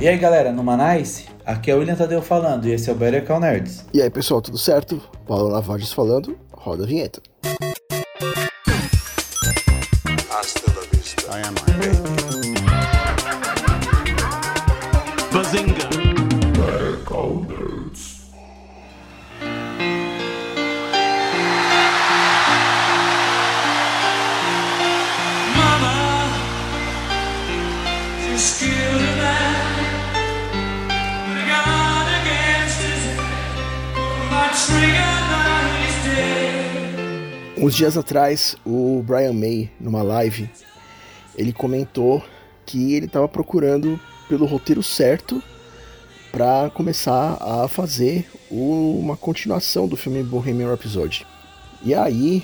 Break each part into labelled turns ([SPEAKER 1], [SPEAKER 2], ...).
[SPEAKER 1] E aí galera, no Manais, aqui é o William Tadeu falando e esse é o Better Call Nerds.
[SPEAKER 2] E aí pessoal, tudo certo? Paulo Lavages falando, roda a vinheta. Uns dias atrás, o Brian May, numa live, ele comentou que ele estava procurando pelo roteiro certo para começar a fazer uma continuação do filme Bohemian Rhapsody. E aí,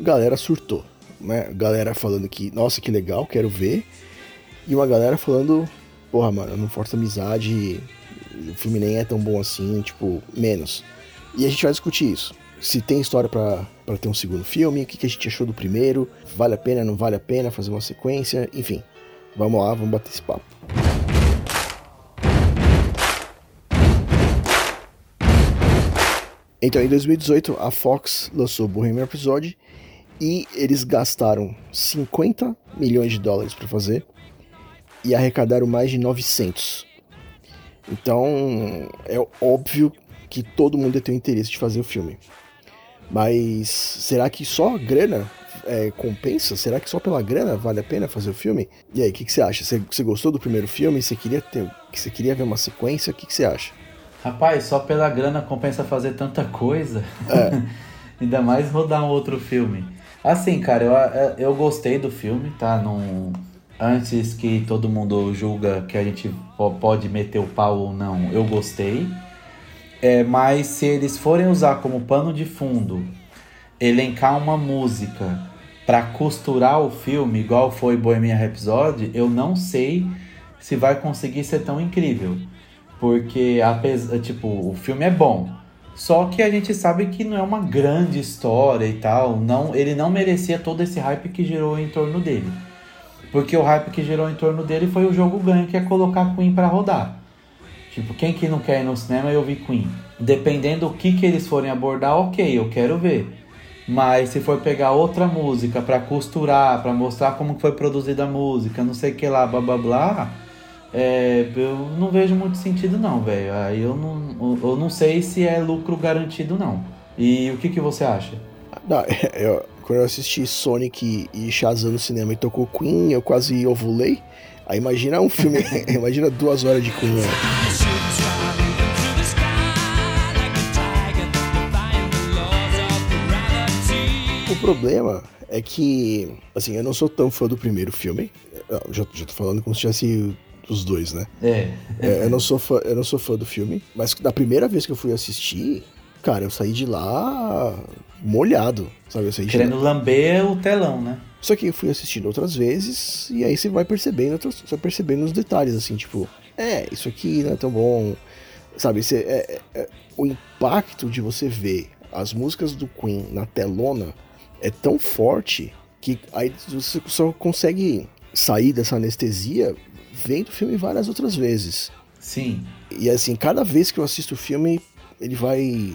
[SPEAKER 2] galera surtou, né? Galera falando que, nossa, que legal, quero ver. E uma galera falando, porra, mano, não força amizade, o filme nem é tão bom assim, tipo, menos. E a gente vai discutir isso. Se tem história pra pra ter um segundo filme, o que, que a gente achou do primeiro, vale a pena, não vale a pena fazer uma sequência, enfim. Vamos lá, vamos bater esse papo. Então, em 2018, a Fox lançou Bohemian Rhapsody e eles gastaram 50 milhões de dólares para fazer e arrecadaram mais de 900. Então, é óbvio que todo mundo tem o interesse de fazer o filme. Mas será que só a grana é, compensa? Será que só pela grana vale a pena fazer o filme? E aí, o que, que você acha? Você, você gostou do primeiro filme? Você queria ter, você queria ver uma sequência? O que, que você acha?
[SPEAKER 1] Rapaz, só pela grana compensa fazer tanta coisa. Ainda mais rodar um outro filme. Assim, cara, eu, eu gostei do filme, tá? Não, antes que todo mundo julga que a gente po- pode meter o pau ou não, eu gostei. É, mas se eles forem usar como pano de fundo, elencar uma música pra costurar o filme, igual foi Bohemian Rhapsody, eu não sei se vai conseguir ser tão incrível. Porque, apesar, tipo, o filme é bom. Só que a gente sabe que não é uma grande história e tal. Não, ele não merecia todo esse hype que gerou em torno dele. Porque o hype que gerou em torno dele foi o jogo ganho, que é colocar Queen pra rodar. Tipo, quem que não quer ir no cinema e ouvir Queen? Dependendo do que, que eles forem abordar, ok, eu quero ver. Mas se for pegar outra música pra costurar, pra mostrar como foi produzida a música, não sei o que lá, blá blá blá, é, eu não vejo muito sentido não, velho. Aí eu não, eu não sei se é lucro garantido não. E o que, que você acha?
[SPEAKER 2] Não, eu- quando eu assisti Sonic e Shazam no cinema e tocou Queen, eu quase ovulei. Aí imagina um filme, imagina duas horas de Queen. né? Problema é que, assim, eu não sou tão fã do primeiro filme. Eu já, já tô falando como se tivesse os dois, né?
[SPEAKER 1] É,
[SPEAKER 2] É, eu, não sou fã, eu não sou fã do filme, mas da primeira vez que eu fui assistir, cara, eu saí de lá molhado, sabe? Eu saí
[SPEAKER 1] querendo lamber o telão, né?
[SPEAKER 2] Só que eu fui assistindo outras vezes e aí você vai percebendo, vai percebendo os detalhes, assim, tipo, é, isso aqui não é tão bom, sabe? Você, é- é- é- o impacto de você ver as músicas do Queen na telona é tão forte que aí você só consegue sair dessa anestesia vendo o filme várias outras vezes.
[SPEAKER 1] Sim.
[SPEAKER 2] E assim, cada vez que eu assisto o filme, ele vai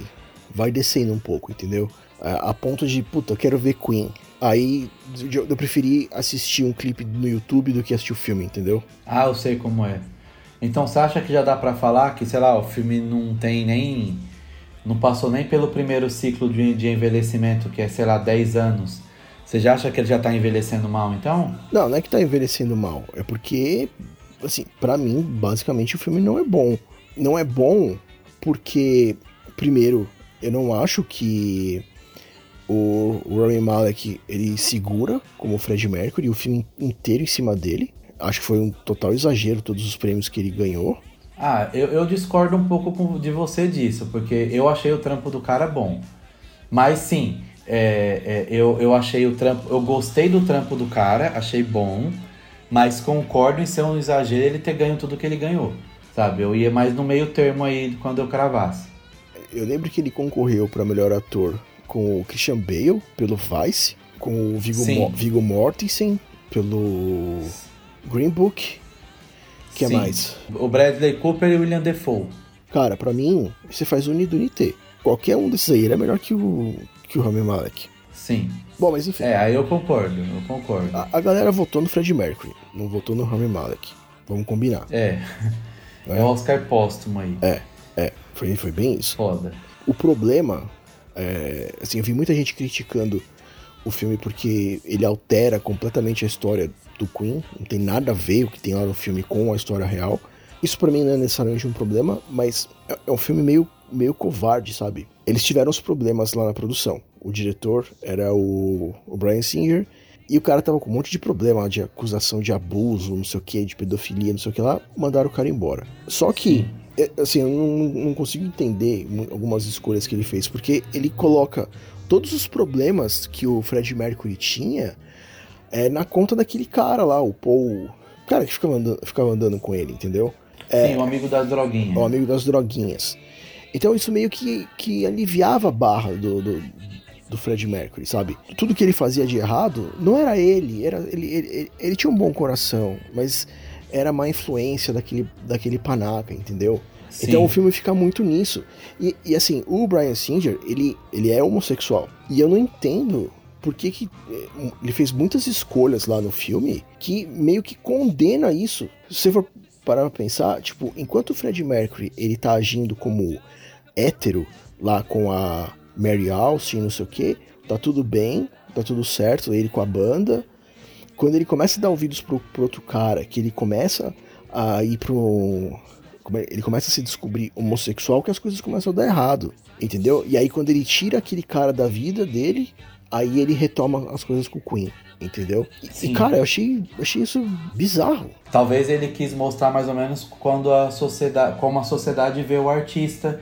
[SPEAKER 2] vai descendo um pouco, entendeu? A, a ponto de, puta, eu quero ver Queen. Aí eu, eu preferi assistir um clipe no YouTube do que assistir o filme, entendeu?
[SPEAKER 1] Ah, eu sei como é. Então você acha que já dá pra falar que, sei lá, o filme não tem nem. Não passou nem pelo primeiro ciclo de, de envelhecimento, que é, sei lá, 10 anos. Você já acha que ele já tá envelhecendo mal, então?
[SPEAKER 2] Não, não é que tá envelhecendo mal, é porque, assim, pra mim, basicamente o filme não é bom. Não é bom porque, primeiro, eu não acho que o Rami Malek ele segura como o Fred Mercury o filme inteiro em cima dele. Acho que foi um total exagero todos os prêmios que ele ganhou.
[SPEAKER 1] Ah, eu, eu discordo um pouco com- de você disso, porque eu achei o trampo do cara bom. Mas sim, é, é, eu, eu achei o trampo. Eu gostei do trampo do cara, achei bom, mas concordo em ser um exagero ele ter ganho tudo que ele ganhou. Sabe? Eu ia mais no meio termo aí quando eu cravasse.
[SPEAKER 2] Eu lembro que ele concorreu para melhor ator com o Christian Bale pelo Vice, com o Viggo,
[SPEAKER 1] Sim.
[SPEAKER 2] Mo Viggo Mortensen pelo Green Book que
[SPEAKER 1] Sim.
[SPEAKER 2] mais?
[SPEAKER 1] O Bradley Cooper e o William Defoe.
[SPEAKER 2] Cara, pra mim, você faz o Nido Nite. Qualquer um desses aí ele é melhor que o, que o Rami Malek.
[SPEAKER 1] Sim.
[SPEAKER 2] Bom, mas enfim.
[SPEAKER 1] É, aí eu concordo, eu concordo.
[SPEAKER 2] A, a galera votou no Fred Mercury, não votou no Rami Malek. Vamos combinar.
[SPEAKER 1] É. É o Oscar póstumo aí.
[SPEAKER 2] É, é, foi, foi bem isso.
[SPEAKER 1] Foda.
[SPEAKER 2] O problema, é, assim, eu vi muita gente criticando o filme porque ele altera completamente a história do Queen. Não tem nada a ver o que tem lá no filme com a história real. Isso pra mim não é necessariamente um problema, mas é, é um filme meio, meio covarde, sabe? Eles tiveram os problemas lá na produção. O diretor era o, o Brian Singer. E o cara tava com um monte de problema de acusação de abuso, não sei o que, de pedofilia, não sei o que lá. Mandaram o cara embora. Só que é, assim, eu não, não consigo entender algumas escolhas que ele fez, porque ele coloca todos os problemas que o Fred Mercury tinha é, na conta daquele cara lá, o Paul. O cara que ficava andando, ficava andando com ele, entendeu?
[SPEAKER 1] Sim, o amigo das droguinhas.
[SPEAKER 2] O amigo das droguinhas. Então isso meio que, que aliviava a barra do, do, do Fred Mercury, sabe? Tudo que ele fazia de errado não era ele, era ele, ele, ele, ele tinha um bom coração, mas era má influência daquele, daquele panaca, entendeu?
[SPEAKER 1] Sim.
[SPEAKER 2] Então o filme fica muito nisso. E, e, assim, o Brian Singer, ele, ele é homossexual. E eu não entendo por que, que eh, ele fez muitas escolhas lá no filme que meio que condena isso. Se você for parar pra pensar, tipo, enquanto o Fred Mercury ele tá agindo como hétero lá com a Mary Austin, não sei o que, tá tudo bem, tá tudo certo, ele com a banda. Quando ele começa a dar ouvidos pro, pro outro cara, que ele começa a ir pro. Ele começa a se descobrir homossexual, que as coisas começam a dar errado, entendeu? E aí quando ele tira aquele cara da vida dele, aí ele retoma as coisas com o Queen, entendeu? E, cara, eu achei, achei isso bizarro.
[SPEAKER 1] Talvez ele quis mostrar mais ou menos quando a sociedade, como a sociedade vê o artista,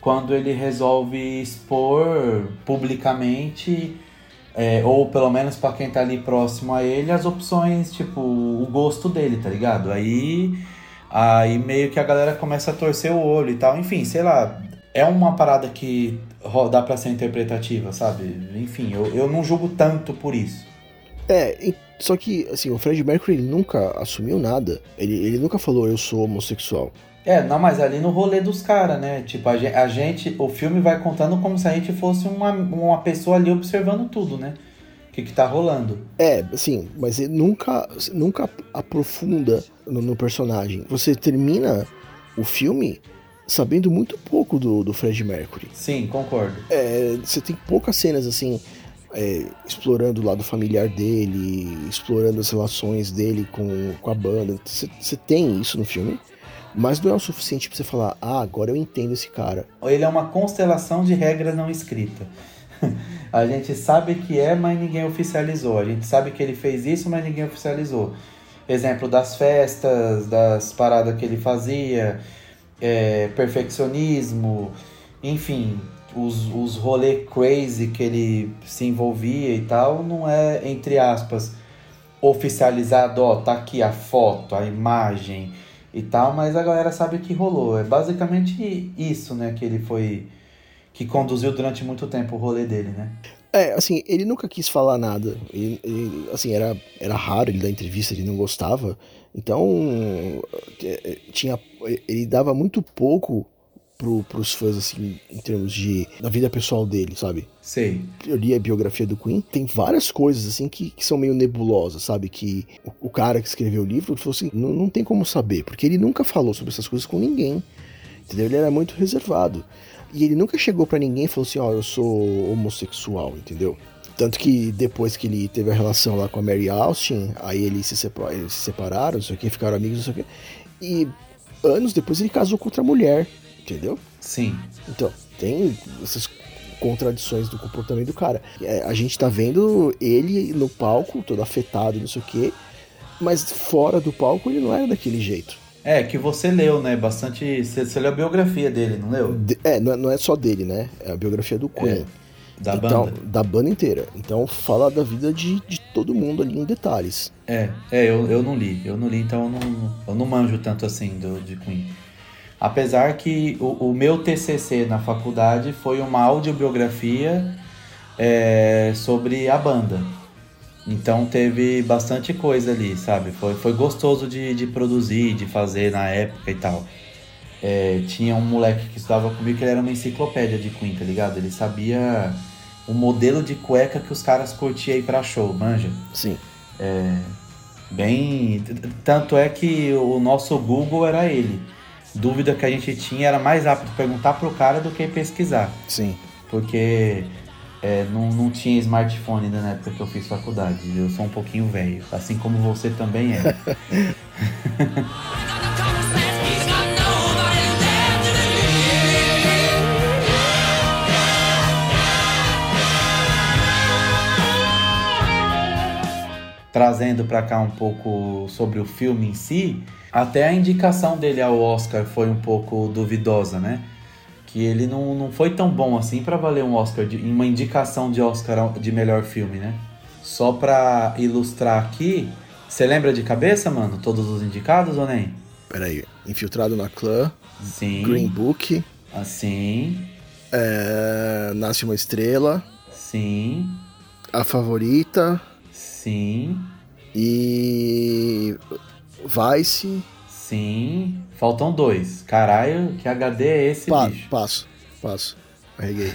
[SPEAKER 1] quando ele resolve expor publicamente, é, ou pelo menos pra quem tá ali próximo a ele, as opções, tipo, o gosto dele, tá ligado? Aí, aí meio que a galera começa a torcer o olho e tal. Enfim, sei lá, é uma parada que dá pra ser interpretativa, sabe? Enfim, eu, eu não julgo tanto por isso.
[SPEAKER 2] É, só que, assim, o Fred Mercury nunca assumiu nada. Ele, ele nunca falou eu sou homossexual.
[SPEAKER 1] É, não, mas ali no rolê dos caras, né? Tipo, a gen- a gente, o filme vai contando como se a gente fosse uma, uma pessoa ali observando tudo, né? O que que tá rolando.
[SPEAKER 2] É, assim, mas ele nunca, nunca aprofunda no, no personagem. Você termina o filme sabendo muito pouco do, do Fred Mercury.
[SPEAKER 1] Sim, concordo.
[SPEAKER 2] É, você tem poucas cenas, assim, é, explorando o lado familiar dele, explorando as relações dele com, com a banda. Você, tem isso no filme, mas não é o suficiente pra você falar, ah, agora eu entendo esse cara.
[SPEAKER 1] Ele é uma constelação de regras não escritas. a gente sabe que é, mas ninguém oficializou. A gente sabe que ele fez isso, mas ninguém oficializou. Exemplo das festas, das paradas que ele fazia, é, perfeccionismo, enfim, os, os rolê crazy que ele se envolvia e tal, não é, entre aspas, oficializado, ó, tá aqui a foto, a imagem e tal, mas a galera sabe que rolou. É basicamente isso, né, que ele foi que conduziu durante muito tempo o rolê dele, né?
[SPEAKER 2] É, assim, ele nunca quis falar nada. Ele, ele, assim, era, era raro ele dar entrevista, ele não gostava. Então, é, tinha, ele dava muito pouco pro, pros fãs, assim, em termos de da vida pessoal dele, sabe?
[SPEAKER 1] Sei.
[SPEAKER 2] Eu li a biografia do Queen, tem várias coisas, assim, que, que são meio nebulosas, sabe? Que o, o cara que escreveu o livro falou assim, não, não tem como saber, porque ele nunca falou sobre essas coisas com ninguém, entendeu? Ele era muito reservado. E ele nunca chegou pra ninguém e falou assim, ó, eu sou homossexual, entendeu? Tanto que depois que ele teve a relação lá com a Mary Austin, aí eles se, separ- eles se separaram, não sei o que, ficaram amigos, não sei o que. E anos depois ele casou com outra mulher, entendeu?
[SPEAKER 1] Sim.
[SPEAKER 2] Então, tem essas contradições do comportamento do cara. É, a gente tá vendo ele no palco, todo afetado, não sei o quê, mas fora do palco ele não era daquele jeito.
[SPEAKER 1] É, que você leu, né? Bastante. Você, você leu a biografia dele, não leu?
[SPEAKER 2] De- é, não é, é só dele, né? É a biografia do Queen.
[SPEAKER 1] Da
[SPEAKER 2] então,
[SPEAKER 1] banda.
[SPEAKER 2] Da banda inteira. Então fala da vida de, de todo mundo ali em detalhes.
[SPEAKER 1] É, é eu, eu não li. Eu não li, então eu não, eu não manjo tanto assim do, de Queen. Apesar que o, o meu TCC na faculdade foi uma audiobiografia é, sobre a banda. Então teve bastante coisa ali, sabe? Foi, foi gostoso de, de produzir, de fazer na época e tal. É, tinha um moleque que estudava comigo que ele era uma enciclopédia de Queen, tá ligado? Ele sabia o modelo de cueca que os caras curtiam aí pra show, manja?
[SPEAKER 2] Sim.
[SPEAKER 1] É, bem. Tanto é que o nosso Google era ele. Dúvida que a gente tinha era mais rápido perguntar pro cara do que pesquisar.
[SPEAKER 2] Sim.
[SPEAKER 1] Porque é, não, não tinha smartphone ainda na época que eu fiz faculdade. Eu sou um pouquinho velho, assim como você também é. Trazendo pra cá um pouco sobre o filme em si, até a indicação dele ao Oscar foi um pouco duvidosa, né? Que ele não, não foi tão bom assim pra valer um Oscar, de, uma indicação de Oscar de melhor filme, né? Só pra ilustrar aqui, você lembra de cabeça, mano, todos os indicados ou nem?
[SPEAKER 2] Peraí. Infiltrado na Clã,
[SPEAKER 1] Sim.
[SPEAKER 2] Green Book,
[SPEAKER 1] Assim,
[SPEAKER 2] é, Nasce uma Estrela,
[SPEAKER 1] sim,
[SPEAKER 2] A Favorita
[SPEAKER 1] sim,
[SPEAKER 2] e Vice.
[SPEAKER 1] Sim. Faltam dois. Caralho, que HD é esse,
[SPEAKER 2] Pa
[SPEAKER 1] bicho?
[SPEAKER 2] passo, passo. Arreguei.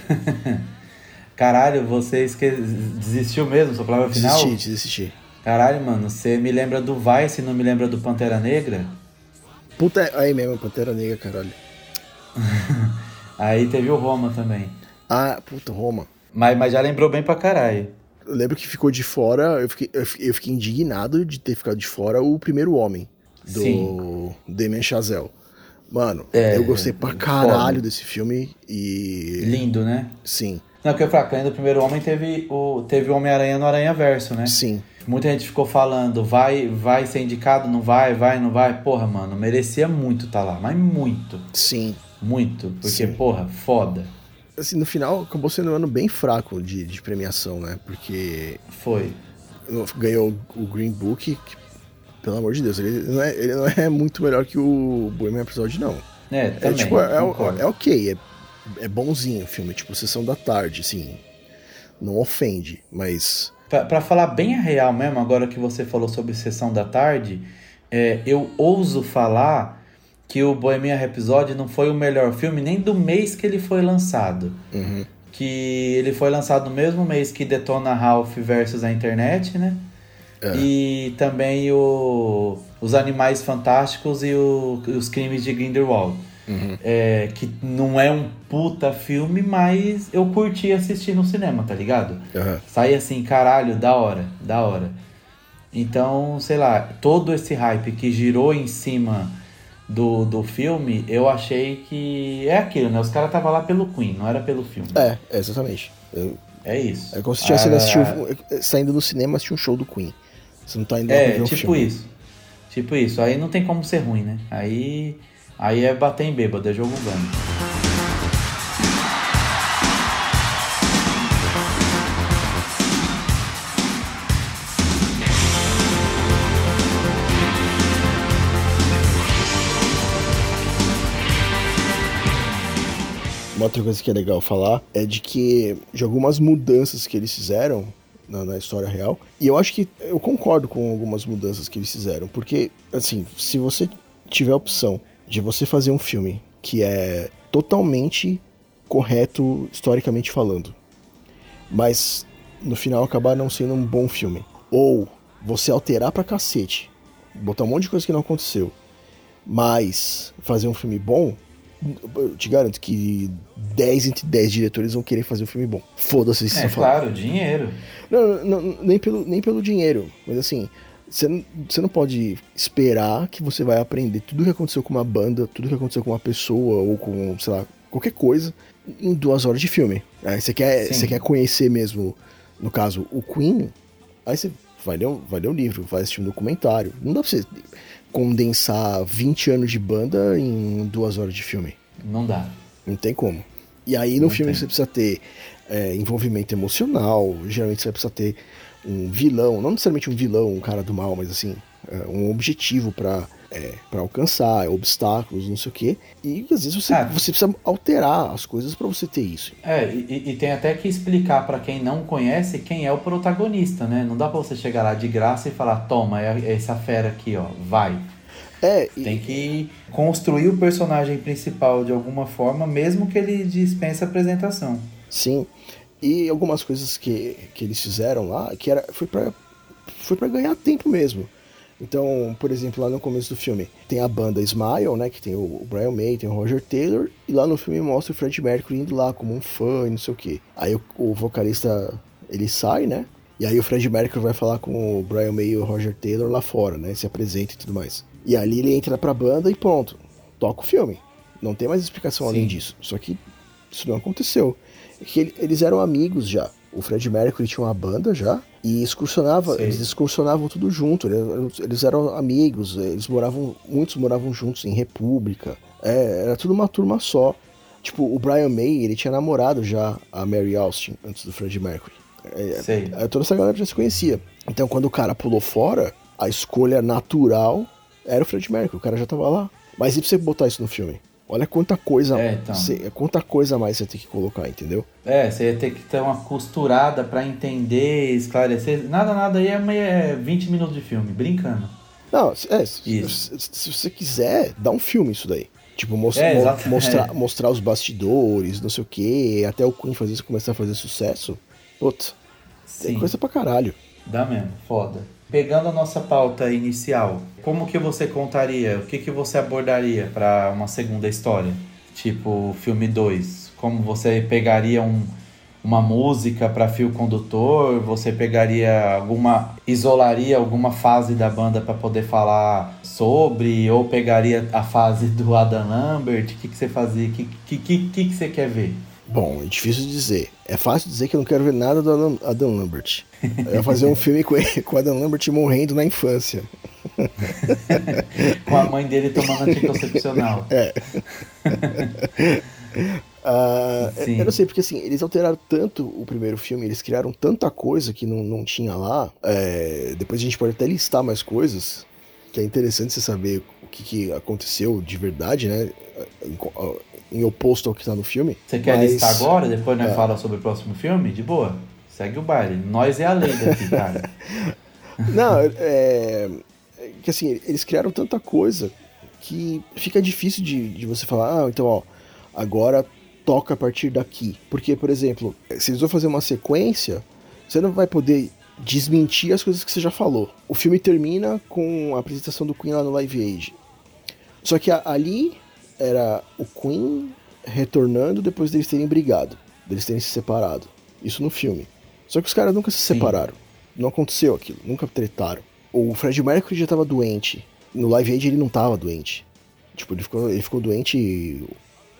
[SPEAKER 1] Caralho, você esque... desistiu mesmo, sua palavra final?
[SPEAKER 2] Desisti, desisti.
[SPEAKER 1] Caralho, mano, você me lembra do Vice e não me lembra do Pantera Negra?
[SPEAKER 2] Puta, aí mesmo, Pantera Negra, caralho.
[SPEAKER 1] Aí teve o Roma também.
[SPEAKER 2] Ah, puta, Roma.
[SPEAKER 1] Mas, mas já lembrou bem pra caralho.
[SPEAKER 2] Eu lembro que ficou de fora, eu fiquei, eu fiquei, eu fiquei indignado de ter ficado de fora o primeiro homem do
[SPEAKER 1] Sim.
[SPEAKER 2] Damien Chazelle. Mano,
[SPEAKER 1] É,
[SPEAKER 2] eu gostei pra
[SPEAKER 1] foda.
[SPEAKER 2] caralho desse filme e.
[SPEAKER 1] Lindo, né?
[SPEAKER 2] Sim,
[SPEAKER 1] Não, porque fraco, ainda o primeiro homem teve o, teve o Homem-Aranha no Aranha Verso, né?
[SPEAKER 2] sim.
[SPEAKER 1] Muita gente ficou falando, vai, vai ser indicado, não vai, vai, não vai. Porra, mano, merecia muito tá lá, mas muito,
[SPEAKER 2] Sim.
[SPEAKER 1] muito. Porque,
[SPEAKER 2] Sim.
[SPEAKER 1] porra, foda.
[SPEAKER 2] Assim, no final acabou sendo um ano bem fraco de, de premiação, né? Porque
[SPEAKER 1] Foi.
[SPEAKER 2] ganhou o Green Book, que, pelo amor de Deus, ele não, é, ele não é muito melhor que o Bohemian Episódio, não.
[SPEAKER 1] É,
[SPEAKER 2] É,
[SPEAKER 1] também,
[SPEAKER 2] tipo, é,
[SPEAKER 1] concordo.
[SPEAKER 2] é ok, é, é bonzinho o filme, tipo, sessão da tarde, assim. Não ofende, mas.
[SPEAKER 1] Pra, pra falar bem a real mesmo, agora que você falou sobre Sessão da Tarde, é, eu ouso falar que o Bohemian Rhapsody não foi o melhor filme nem do mês que ele foi lançado.
[SPEAKER 2] Uhum.
[SPEAKER 1] Que ele foi lançado no mesmo mês que Detona Ralph versus a internet, né?
[SPEAKER 2] É.
[SPEAKER 1] E também o, Os Animais Fantásticos e o- os Crimes de Grindelwald.
[SPEAKER 2] Uhum.
[SPEAKER 1] É, que não é um puta filme, mas eu curti assistir no cinema, tá ligado?
[SPEAKER 2] Aham.
[SPEAKER 1] Sai assim, caralho, da hora, da hora. Então, sei lá, todo esse hype que girou em cima do, do filme, eu achei que é aquilo, né? Os caras estavam lá pelo Queen, não era pelo filme.
[SPEAKER 2] É, é, exatamente. Eu-
[SPEAKER 1] É isso.
[SPEAKER 2] É como se tivesse
[SPEAKER 1] Ah,
[SPEAKER 2] assistir, saindo no cinema assistir um show do Queen. Você não tá indo lá
[SPEAKER 1] É,
[SPEAKER 2] ver um
[SPEAKER 1] tipo
[SPEAKER 2] filme.
[SPEAKER 1] isso. Tipo isso. Aí não tem como ser ruim, né? Aí, aí é bater em bêbado, é jogo ganho.
[SPEAKER 2] Uma outra coisa que é legal falar é de que de algumas mudanças que eles fizeram na, na história real. E eu acho que eu concordo com algumas mudanças que eles fizeram. Porque, assim, se você tiver a opção de você fazer um filme que é totalmente correto historicamente falando, mas no final acabar não sendo um bom filme, ou você alterar pra cacete, botar um monte de coisa que não aconteceu, mas fazer um filme bom, eu te garanto que 10 entre 10 diretores vão querer fazer um filme bom. Foda-se se
[SPEAKER 1] É claro, dinheiro.
[SPEAKER 2] Não, não, não, nem, pelo, nem pelo dinheiro, mas assim, você não, pode esperar que você vai aprender tudo que aconteceu com uma banda, tudo que aconteceu com uma pessoa, ou com, sei lá, qualquer coisa, em duas horas de filme. Aí você quer,
[SPEAKER 1] Sim.
[SPEAKER 2] você quer conhecer mesmo, no caso, o Queen, aí você vai ler, o- vai ler o livro, vai assistir um documentário. Não dá pra você condensar 20 anos de banda em duas horas de filme.
[SPEAKER 1] Não dá.
[SPEAKER 2] Não tem como. E aí no
[SPEAKER 1] Não
[SPEAKER 2] filme
[SPEAKER 1] tem.
[SPEAKER 2] você precisa ter é, envolvimento emocional, geralmente você vai precisar ter um vilão, não necessariamente um vilão, um cara do mal, mas assim, é, um objetivo pra é, para alcançar, obstáculos, não sei o quê. E às vezes você,
[SPEAKER 1] Ah.
[SPEAKER 2] você precisa alterar as coisas para você ter isso.
[SPEAKER 1] É, e, e tem até que explicar pra quem não conhece quem é o protagonista, né? Não dá pra você chegar lá de graça e falar, toma, é é essa fera aqui, ó, vai.
[SPEAKER 2] É, e-
[SPEAKER 1] Tem que construir o personagem principal de alguma forma, mesmo que ele dispense a apresentação.
[SPEAKER 2] sim. E algumas coisas que, que eles fizeram lá, que era, foi para foi pra ganhar tempo mesmo. Então, por exemplo, lá no começo do filme, tem a banda Smile, né? Que tem o Brian May, tem o Roger Taylor, e lá no filme mostra o Fred Mercury indo lá como um fã e não sei o que. Aí o, o vocalista ele sai, né? E aí o Fred Mercury vai falar com o Brian May e o Roger Taylor lá fora, né? Se apresenta e tudo mais. E ali ele entra pra banda e pronto, toca o filme. Não tem mais explicação além
[SPEAKER 1] Sim.
[SPEAKER 2] disso. Só que isso não aconteceu. É que ele- eles eram amigos já. O Fred Mercury tinha uma banda já e excursionava,
[SPEAKER 1] Sei.
[SPEAKER 2] eles excursionavam tudo junto. Eles, eles eram amigos, eles moravam, muitos moravam juntos em República. É, era tudo uma turma só. Tipo, o Brian May, ele tinha namorado já a Mary Austin antes do Fred Mercury. É,
[SPEAKER 1] Sei.
[SPEAKER 2] é, toda essa galera já se conhecia. Então, quando o cara pulou fora, a escolha natural era o Fred Mercury. O cara já tava lá. Mas e pra você botar isso no filme? Olha quanta coisa,
[SPEAKER 1] É, então.
[SPEAKER 2] você- quanta coisa a mais você tem que colocar, entendeu?
[SPEAKER 1] É, você ia ter que ter uma costurada pra entender, esclarecer. Nada, nada aí é, meio, é 20 minutos de filme, brincando.
[SPEAKER 2] Não, se- é, se, se- se você quiser, dá um filme isso daí. Tipo, mostra,
[SPEAKER 1] É,
[SPEAKER 2] mo- mostrar, mostrar os bastidores, não sei o que, até o Queen fazer isso começar a fazer sucesso. Putz, tem coisa pra caralho.
[SPEAKER 1] dá mesmo, foda. Pegando a nossa pauta inicial, como que você contaria, o que que você abordaria pra uma segunda história? Tipo, filme 2, como você pegaria um, uma música pra fio condutor, você pegaria alguma, isolaria alguma fase da banda pra poder falar sobre, ou pegaria a fase do Adam Lambert, o que que você fazia, o que, que, que que você quer ver?
[SPEAKER 2] Bom, é difícil dizer. É fácil dizer que eu não quero ver nada do Adam, Adam Lambert. Eu ia fazer um filme com, ele- com o Adam Lambert morrendo na infância.
[SPEAKER 1] Com a mãe dele tomando anticoncepcional.
[SPEAKER 2] Ah,
[SPEAKER 1] Sim.
[SPEAKER 2] eu não sei, porque assim, eles alteraram tanto o primeiro filme, eles criaram tanta coisa que não, não tinha lá. É, depois a gente pode até listar mais coisas, que é interessante você saber o que, que aconteceu de verdade, né? Em, oposto ao que tá no filme.
[SPEAKER 1] Você quer
[SPEAKER 2] Mas-
[SPEAKER 1] listar agora? Depois nós
[SPEAKER 2] É.
[SPEAKER 1] fala sobre o próximo filme? De boa. Segue o baile. Nós é a lei daqui, cara.
[SPEAKER 2] Não, é. que assim, eles criaram tanta coisa que fica difícil de, de você falar, ah, então, ó, agora toca a partir daqui. Porque, por exemplo, se eles vão fazer uma sequência, você não vai poder desmentir as coisas que você já falou. O filme termina com a apresentação do Queen lá no Live Aid. Só que ali era o Queen retornando depois deles terem brigado, deles terem se separado. Isso no filme. Só que os caras nunca se
[SPEAKER 1] Sim.
[SPEAKER 2] separaram. Não aconteceu aquilo, nunca tretaram. O Fred Mercury já tava doente. No Live Aid ele não tava doente. Tipo, ele ficou, ele ficou doente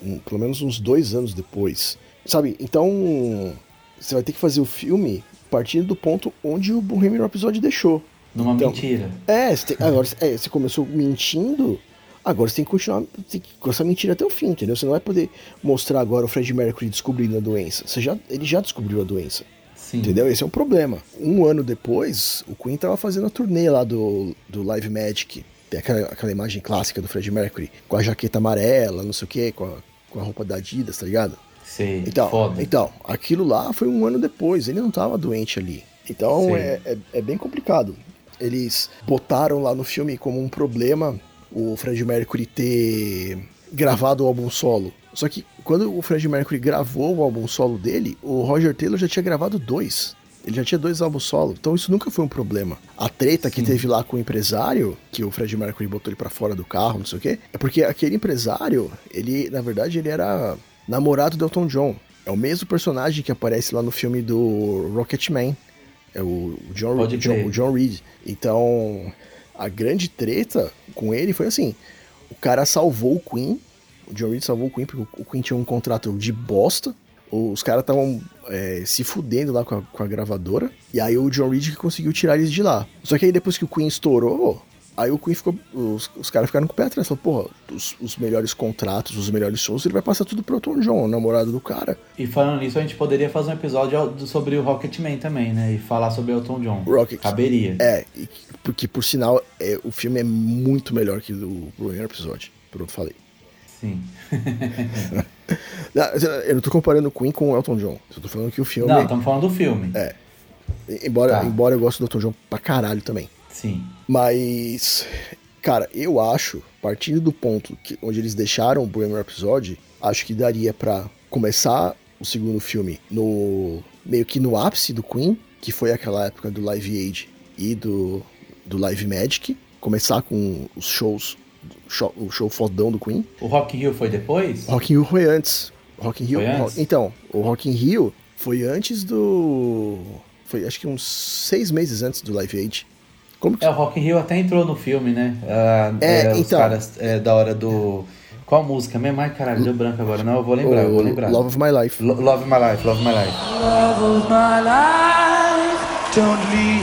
[SPEAKER 2] um- pelo menos uns dois anos depois. Sabe? Então, você vai ter que fazer o filme partindo do ponto onde o Bohemian Rhapsody deixou.
[SPEAKER 1] Numa
[SPEAKER 2] Então,
[SPEAKER 1] mentira.
[SPEAKER 2] É, você tem- agora é, você começou mentindo, agora você tem que continuar tem que, com essa mentira até o fim, entendeu? Você não vai poder mostrar agora o Fred Mercury descobrindo a doença. Você já, ele já descobriu a doença.
[SPEAKER 1] Sim.
[SPEAKER 2] Entendeu? Esse é um problema. Um ano depois, o Queen tava fazendo a turnê lá do, do Live Magic. Tem aquela, aquela imagem clássica do Fred Mercury com a jaqueta amarela, não sei o que, com a, com a roupa da Adidas, tá ligado?
[SPEAKER 1] Sei.
[SPEAKER 2] Então,
[SPEAKER 1] Foda.
[SPEAKER 2] então, aquilo lá foi um ano depois, ele não tava doente ali. Então
[SPEAKER 1] Sim.
[SPEAKER 2] é, é, é bem complicado. Eles botaram lá no filme como um problema o Fred Mercury ter gravado o álbum solo. Só que quando o Fred Mercury gravou o álbum solo dele, o Roger Taylor já tinha gravado dois. Ele já tinha dois álbuns solo, então isso nunca foi um problema. A treta que
[SPEAKER 1] Sim.
[SPEAKER 2] teve lá com o empresário, que o Fred Mercury botou ele pra fora do carro, não sei o quê, é porque aquele empresário, ele, na verdade, ele era namorado do Elton John. É o mesmo personagem que aparece lá no filme do Rocketman. É o John, John, o John Reed. Então, a grande treta com ele foi assim: o cara salvou o Queen, o John Reed salvou o Queen porque o Queen tinha um contrato de bosta. Os caras estavam é, se fudendo lá com a, com a gravadora. E aí o John Reed que conseguiu tirar eles de lá. Só que aí depois que o Queen estourou, Aí o Queen ficou. Os, os caras ficaram com o pé atrás. Falaram, porra, os, os melhores contratos, os melhores shows, ele vai passar tudo pro Elton John, o namorado do cara.
[SPEAKER 1] E falando nisso, a gente poderia fazer um episódio sobre o Rocketman também, né? E falar sobre Elton John.
[SPEAKER 2] Rocket.
[SPEAKER 1] Caberia.
[SPEAKER 2] É, e que- porque por sinal, é, o filme é muito melhor que o primeiro episódio. Pronto, falei.
[SPEAKER 1] Sim.
[SPEAKER 2] Não, Eu não tô comparando o Queen com o Elton John. Eu tô falando que o filme.
[SPEAKER 1] Não, estamos falando do filme.
[SPEAKER 2] É. Embora,
[SPEAKER 1] Tá.
[SPEAKER 2] embora eu goste do Elton John pra caralho também.
[SPEAKER 1] Sim.
[SPEAKER 2] Mas, cara, eu acho, partindo do ponto que, onde eles deixaram o Bohemian Rhapsody, acho que daria pra começar o segundo filme no meio que no ápice do Queen, que foi aquela época do Live Aid e do, do Live Magic, começar com os shows, show- o show fodão do Queen.
[SPEAKER 1] O Rock in Rio foi depois?
[SPEAKER 2] Rock in Rio foi antes. Rock in Rio? Rock- então, o Rock in Rio foi antes do foi acho que uns seis meses antes do Live Aid. Como que
[SPEAKER 1] É, o Rock in Rio até entrou no filme, né? Ah,
[SPEAKER 2] É,
[SPEAKER 1] os
[SPEAKER 2] então.
[SPEAKER 1] caras é, da hora do... Qual música mesmo? Ai, caralho, deu branco agora. Não, eu vou lembrar, eu vou lembrar.
[SPEAKER 2] Love of My Life.
[SPEAKER 1] Lo- Love My Life, Love My Life.
[SPEAKER 3] Love of my life, don't leave.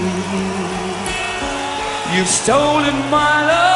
[SPEAKER 3] You've stolen my love,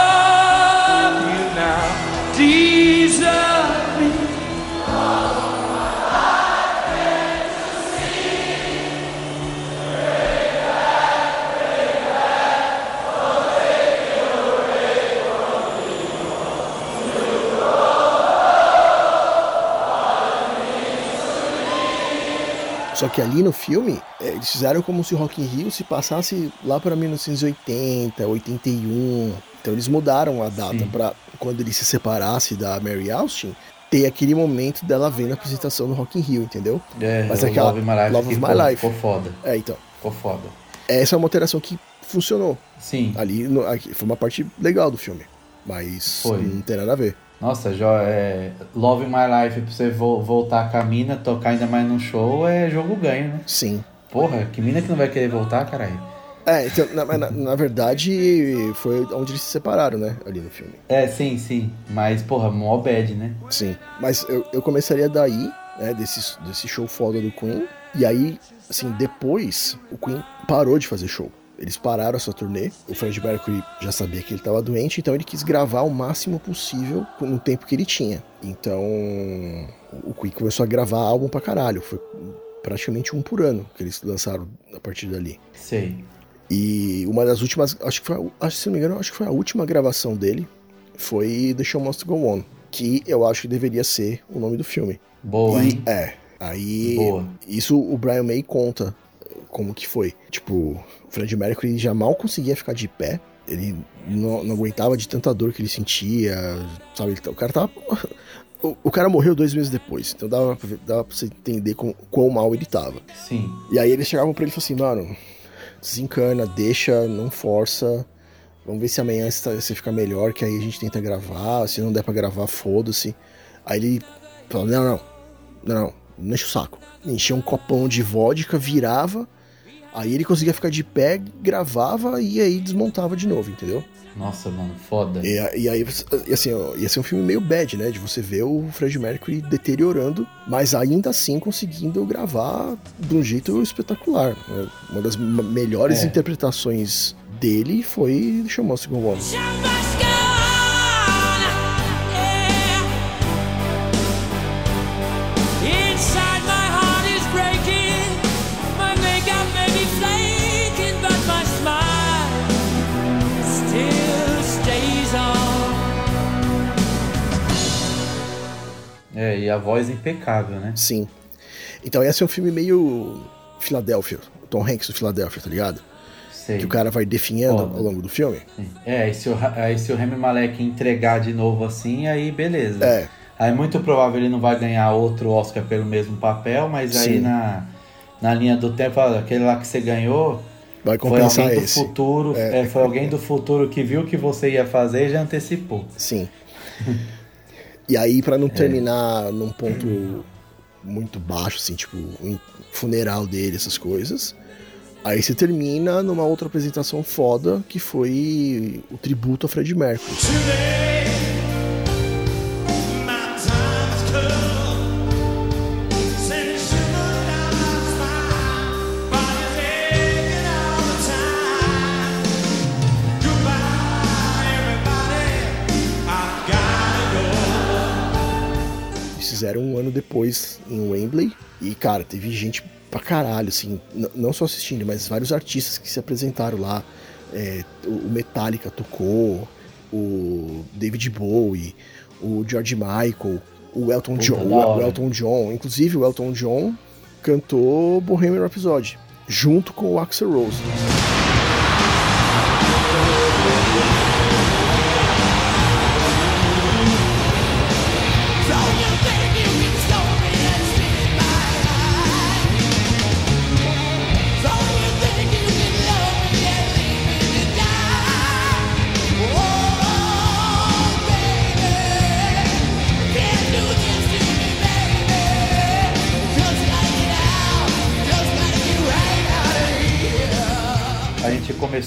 [SPEAKER 2] Só que ali no filme, é, eles fizeram como se o Rock in Rio se passasse lá para 1980, 81. Então eles mudaram a data para quando ele se separasse da Mary Austin, ter aquele momento dela vendo a apresentação do Rock in Rio, entendeu?
[SPEAKER 1] É,
[SPEAKER 2] Mas aquela
[SPEAKER 1] Love My Life
[SPEAKER 2] Love of My
[SPEAKER 1] pô,
[SPEAKER 2] Life.
[SPEAKER 1] ficou foda.
[SPEAKER 2] É, então.
[SPEAKER 1] Ficou foda.
[SPEAKER 2] Essa é uma alteração que funcionou.
[SPEAKER 1] Sim.
[SPEAKER 2] Ali no- aqui, foi uma parte legal do filme. Mas
[SPEAKER 1] Foi.
[SPEAKER 2] não tem nada a ver.
[SPEAKER 1] Nossa, jo, é, Love My Life, pra você vo- voltar com a mina, tocar ainda mais no show, é jogo ganho, né?
[SPEAKER 2] Sim.
[SPEAKER 1] Porra, que mina que não vai querer voltar, caralho?
[SPEAKER 2] É, então, na, na, na verdade, foi onde eles se separaram, né? Ali no filme.
[SPEAKER 1] É, sim, sim. Mas, porra, mó bad, né?
[SPEAKER 2] Sim. Mas eu, eu começaria daí, né? Desse, desse show foda do Queen. E aí, assim, depois, o Queen parou de fazer show. Eles pararam a sua turnê. O Freddie Mercury já sabia que ele estava doente, então ele quis gravar o máximo possível no tempo que ele tinha. Então, o Queen começou a gravar álbum pra caralho. Foi praticamente um por ano que eles lançaram a partir dali.
[SPEAKER 1] Sei.
[SPEAKER 2] E uma das últimas, acho que foi, acho, se não me engano, acho que foi a última gravação dele, foi The Show Must Go On, que eu acho que deveria ser o nome do filme.
[SPEAKER 1] Boa,
[SPEAKER 2] E-
[SPEAKER 1] hein?
[SPEAKER 2] é, aí
[SPEAKER 1] Boa.
[SPEAKER 2] isso o Brian May conta como que foi. Tipo, o Fred Mercury já mal conseguia ficar de pé, ele não, não aguentava de tanta dor que ele sentia, sabe? Tá- O cara tava... O, o cara morreu dois meses depois, então dava pra, dava pra você entender com, quão mal ele tava.
[SPEAKER 1] Sim.
[SPEAKER 2] E aí eles chegavam pra ele e falavam assim, mano, desencana, deixa, não força. Vamos ver se amanhã você tá- fica melhor, que aí a gente tenta gravar. Se não der pra gravar, foda-se. Aí ele falava, não, não, não, não, não enche o saco. Enchia um copão de vodka, virava. Aí ele conseguia ficar de pé, gravava e aí desmontava de novo, entendeu?
[SPEAKER 1] Nossa, mano, foda.
[SPEAKER 2] E, e aí, assim, ó, ia ser um filme meio bad, né? De você ver o Fred Mercury deteriorando, mas ainda assim conseguindo gravar de um jeito espetacular. né? Uma das melhores
[SPEAKER 1] É.
[SPEAKER 2] interpretações dele foi Chamou-se Go
[SPEAKER 1] É, e a voz impecável, né?
[SPEAKER 2] Sim. Então esse é um filme meio Filadélfia, Tom Hanks do Filadélfia, tá ligado?
[SPEAKER 1] Sei.
[SPEAKER 2] Que o cara vai definhando
[SPEAKER 1] Foda.
[SPEAKER 2] ao longo do filme.
[SPEAKER 1] É, e se o, aí se o Remy Malek entregar de novo assim, aí beleza.
[SPEAKER 2] É.
[SPEAKER 1] Aí muito provável ele não vai ganhar outro Oscar pelo mesmo papel, mas aí
[SPEAKER 2] Sim.
[SPEAKER 1] na, na linha do tempo, aquele lá que você ganhou,
[SPEAKER 2] Vai
[SPEAKER 1] foi
[SPEAKER 2] compensar
[SPEAKER 1] alguém do
[SPEAKER 2] esse.
[SPEAKER 1] futuro,
[SPEAKER 2] É.
[SPEAKER 1] é, foi alguém do futuro que viu o que você ia fazer e já antecipou.
[SPEAKER 2] Sim. E aí, pra
[SPEAKER 1] É.
[SPEAKER 2] não terminar num ponto muito baixo, assim, tipo, um funeral dele, essas coisas. Aí você termina numa outra apresentação foda, que foi o tributo a Fred Mercury.
[SPEAKER 3] Today,
[SPEAKER 2] fizeram um ano depois em Wembley. E, cara, teve gente pra caralho, assim, não só assistindo, mas vários artistas que se apresentaram lá. É, o Metallica tocou, o David Bowie, o George Michael, o Elton
[SPEAKER 1] Puta,
[SPEAKER 2] John, o. Elton John, inclusive o Elton John cantou Bohemian Rhapsody junto com o Axl Rose.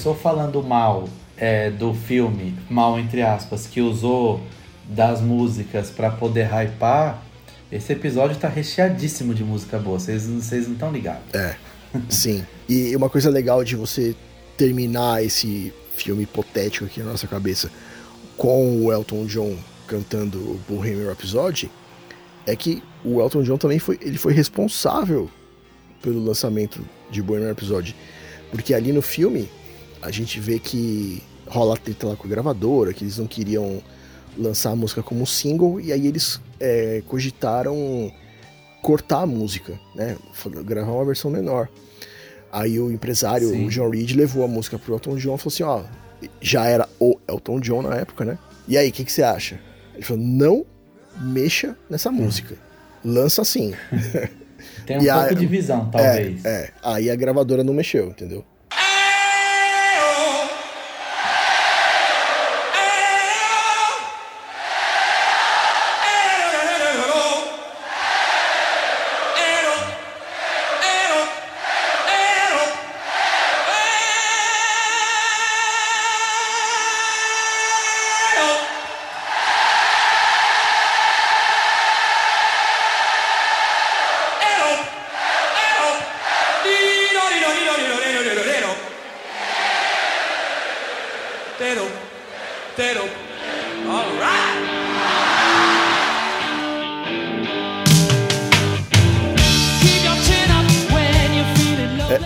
[SPEAKER 1] Começou falando mal é, do filme, mal entre aspas, que usou das músicas pra poder hypar. Esse episódio tá recheadíssimo de música boa, vocês vocês não estão ligados.
[SPEAKER 2] É, sim. E uma coisa legal de você terminar esse filme hipotético aqui na nossa cabeça com o Elton John cantando o Bohemian Rhapsody é que o Elton John também foi, ele foi responsável pelo lançamento de Bohemian Rhapsody. Porque ali no filme a gente vê que rola a treta lá com a gravadora, que eles não queriam lançar a música como single, e aí eles é, cogitaram cortar a música, né? Gravar uma versão menor. Aí o empresário,
[SPEAKER 1] Sim.
[SPEAKER 2] o John Reed, levou a música pro Elton John e falou assim, ó, já era o Elton John na época, né? E aí, o que, que você acha? Ele falou, não mexa nessa música. Lança assim.
[SPEAKER 1] Tem um
[SPEAKER 2] E a-
[SPEAKER 1] pouco de visão, talvez.
[SPEAKER 2] É, é. Aí a gravadora não mexeu, entendeu?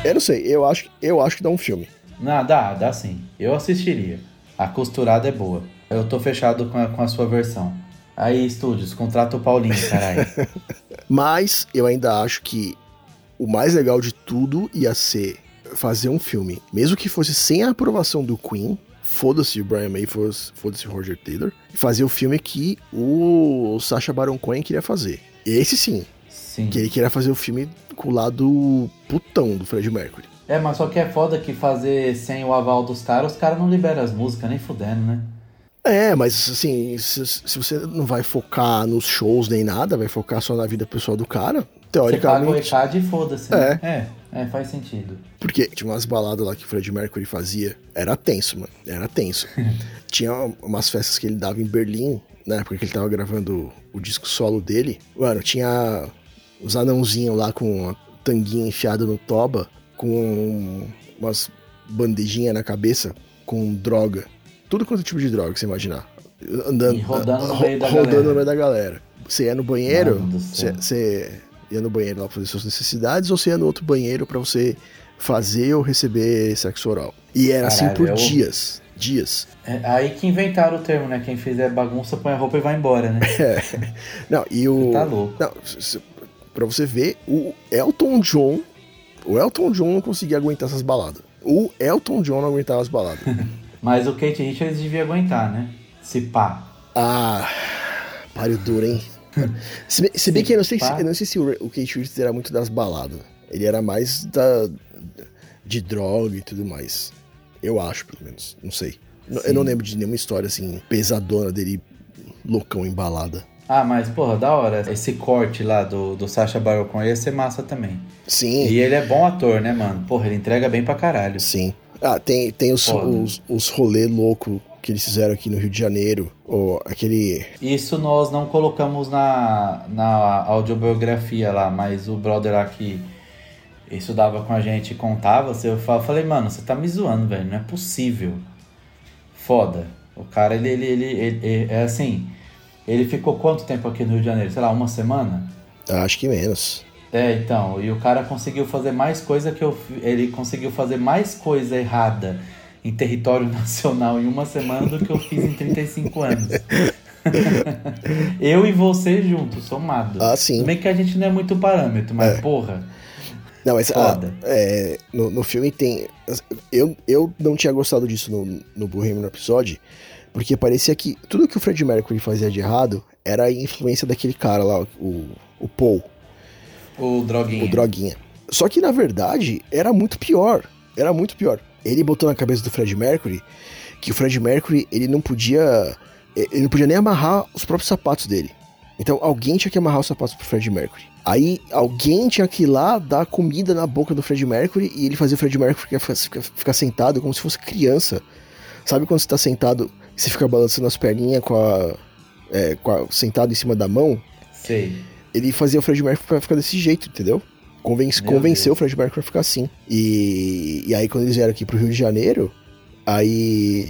[SPEAKER 2] Eu não sei, eu acho, eu acho que dá um filme.
[SPEAKER 1] Não, dá, dá sim. Eu assistiria. A costurada é boa. Eu tô fechado com a, com a sua versão. Aí, estúdios, contrata o Paulinho, caralho.
[SPEAKER 2] Mas eu ainda acho que o mais legal de tudo ia ser fazer um filme, mesmo que fosse sem a aprovação do Queen, foda-se o Brian May, foda-se o Roger Taylor, fazer o filme que o Sacha Baron Cohen queria fazer. Esse sim,
[SPEAKER 1] Sim.
[SPEAKER 2] que ele queria fazer o filme com o lado putão do Fred Mercury.
[SPEAKER 1] É, mas só que é foda que fazer sem o aval dos caras, os caras não liberam as músicas, nem fudendo, né?
[SPEAKER 2] É, mas assim, se, se você não vai focar nos shows nem nada, vai focar só na vida pessoal do cara,
[SPEAKER 1] Você paga o
[SPEAKER 2] teoricamente.
[SPEAKER 1] ECAD e foda-se. né? É. é, faz sentido.
[SPEAKER 2] Porque tinha umas baladas lá que o Fred Mercury fazia. Era tenso, mano. Era tenso. tinha umas festas que ele dava em Berlim, na época que ele tava gravando o disco solo dele. Mano, tinha os anãozinhos lá com a tanguinha enfiada no toba, com umas bandejinhas na cabeça, com droga. Tudo quanto é tipo de droga você imaginar. Andando,
[SPEAKER 1] E rodando no meio da
[SPEAKER 2] rodando
[SPEAKER 1] galera.
[SPEAKER 2] no meio da galera. Você ia no banheiro, você, você ia no banheiro lá pra fazer suas necessidades, ou você ia no outro banheiro pra você fazer ou receber sexo oral. E era assim
[SPEAKER 1] Caralho,
[SPEAKER 2] por
[SPEAKER 1] é o-
[SPEAKER 2] dias. Dias.
[SPEAKER 1] É aí que inventaram o termo, né? Quem fizer bagunça põe a roupa e vai embora, né?
[SPEAKER 2] Não, e o.
[SPEAKER 1] Tá louco.
[SPEAKER 2] Não, pra você ver, o Elton John. O Elton John não conseguia aguentar essas baladas. O Elton John não aguentava as baladas.
[SPEAKER 1] Mas o Kate Richards devia aguentar, né? Se pá.
[SPEAKER 2] ah, páreo duro, hein? Se bem, se bem
[SPEAKER 1] Se
[SPEAKER 2] que eu não sei, se, eu não sei se o, o Kate Richards era muito das baladas. Ele era mais da. de droga e tudo mais. Eu acho, pelo menos. Não sei. N- Eu não
[SPEAKER 1] Sim.
[SPEAKER 2] lembro de nenhuma história assim, pesadona dele, loucão em balada.
[SPEAKER 1] Ah, mas, porra, da hora. Esse corte lá do, do Sacha Baron Cohen ia ser massa também.
[SPEAKER 2] Sim.
[SPEAKER 1] E ele é bom ator, né, mano? Porra, ele entrega bem pra caralho.
[SPEAKER 2] Sim. Ah, tem, tem os, os, os rolê louco que eles fizeram aqui no Rio de Janeiro. Ou aquele.
[SPEAKER 1] Isso nós não colocamos na, na audiobiografia lá, mas o brother lá que estudava com a gente e contava, eu fa- falei, mano, você tá me zoando, velho, não é possível. Foda. O cara, ele, ele, ele, ele- ele- é assim, Ele ficou quanto tempo aqui no Rio de Janeiro? Sei lá, uma semana?
[SPEAKER 2] Acho que menos.
[SPEAKER 1] É, então, e o cara conseguiu fazer mais coisa que eu. Ele conseguiu fazer mais coisa errada em território nacional em uma semana do que eu fiz em 35 anos. eu e você juntos, somados.
[SPEAKER 2] Ah, sim.
[SPEAKER 1] Bem que a gente não é muito parâmetro, mas
[SPEAKER 2] É.
[SPEAKER 1] porra.
[SPEAKER 2] Não, mas ah, é, no, no filme tem. Eu, eu não tinha gostado disso no, no Bohemian Rhapsody, porque parecia que tudo que o Fred Mercury fazia de errado era a influência daquele cara lá, o, o Paul,
[SPEAKER 1] O droguinha.
[SPEAKER 2] o Droguinha. Só que na verdade era muito pior. Era muito pior. Ele botou na cabeça do Fred Mercury que o Fred Mercury ele não podia. Ele não podia nem amarrar os próprios sapatos dele. Então alguém tinha que amarrar os sapatos pro Fred Mercury. Aí alguém tinha que ir lá dar comida na boca do Fred Mercury e ele fazia o Fred Mercury ficar, ficar, ficar sentado como se fosse criança. Sabe quando você tá sentado você fica balançando as perninhas com a, é, com a- sentado em cima da mão?
[SPEAKER 1] Sei.
[SPEAKER 2] ele fazia o Fred Mercury pra ficar desse jeito, entendeu? Convence,
[SPEAKER 1] Meu
[SPEAKER 2] convenceu
[SPEAKER 1] Deus.
[SPEAKER 2] o Fred Mercury pra ficar assim. E, e aí, quando eles vieram aqui pro Rio de Janeiro, aí.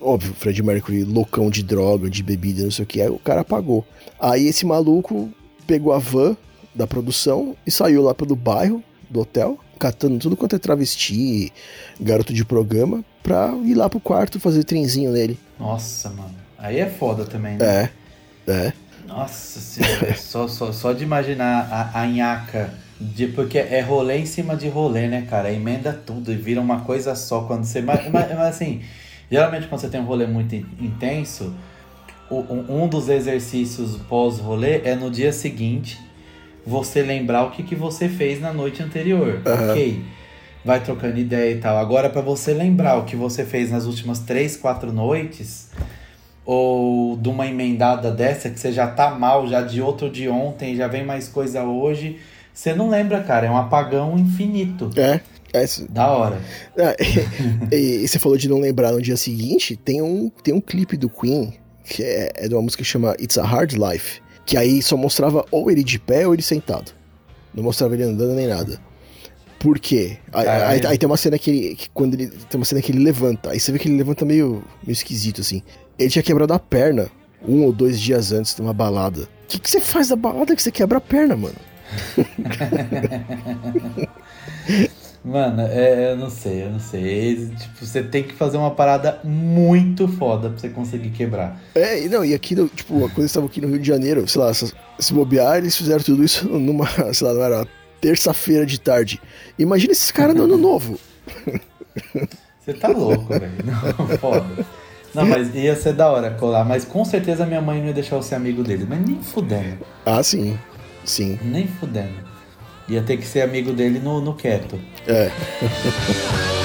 [SPEAKER 2] Óbvio, o Fred Mercury loucão de droga, de bebida, não sei o que, aí o cara apagou. Aí esse maluco pegou a van da produção e saiu lá pelo bairro do hotel, catando tudo quanto é travesti, garoto de programa, pra ir lá pro quarto fazer trenzinho nele.
[SPEAKER 1] Nossa, mano. Aí é foda também, né?
[SPEAKER 2] É, é.
[SPEAKER 1] Nossa senhora, só, só, só de imaginar a, a nhaca. De, porque é rolê em cima de rolê, né, cara? Emenda tudo e vira uma coisa só quando você. Mas, mas, mas, assim, geralmente quando você tem um rolê muito in- intenso, um, um dos exercícios pós-rolê é no dia seguinte você lembrar o que, que você fez na noite anterior.
[SPEAKER 2] Aham.
[SPEAKER 1] Ok. Vai trocando ideia e tal. Agora, pra você lembrar o que você fez nas últimas três, quatro noites, ou de uma emendada dessa que você já tá mal já de outro de ontem, já vem mais coisa hoje, você não lembra, cara, é um apagão infinito.
[SPEAKER 2] É. é
[SPEAKER 1] Da hora.
[SPEAKER 2] Ah, e, e você falou de não lembrar no dia seguinte, tem um, tem um clipe do Queen, que é, é de uma música que chama It's a Hard Life, que aí só mostrava ou ele de pé ou ele sentado. Não mostrava ele andando nem nada. Por quê? Aí,
[SPEAKER 1] Caralho.
[SPEAKER 2] aí- aí tem uma cena que ele. que quando ele. Tem uma cena que ele levanta. Aí você vê que ele levanta meio, meio esquisito, assim. Ele tinha quebrado a perna um ou dois dias antes de uma balada. O que, que você faz da balada que você quebra a perna, mano?
[SPEAKER 1] Mano, é, eu não sei, eu não sei. Tipo, você tem que fazer uma parada muito foda pra você conseguir quebrar.
[SPEAKER 2] É, e não, e aqui, tipo, quando eles estavam aqui no Rio de Janeiro, sei lá, se se bobear, eles fizeram tudo isso numa, sei lá, não era terça-feira de tarde. Imagina esses caras no ano novo.
[SPEAKER 1] Você tá louco, velho. Não, foda. Não, mas ia ser da hora colar. Mas com certeza minha mãe não ia deixar eu ser amigo dele. Mas nem fudendo.
[SPEAKER 2] Ah, sim. Sim.
[SPEAKER 1] Nem fudendo. Ia ter que ser amigo dele no, no quieto.
[SPEAKER 2] É.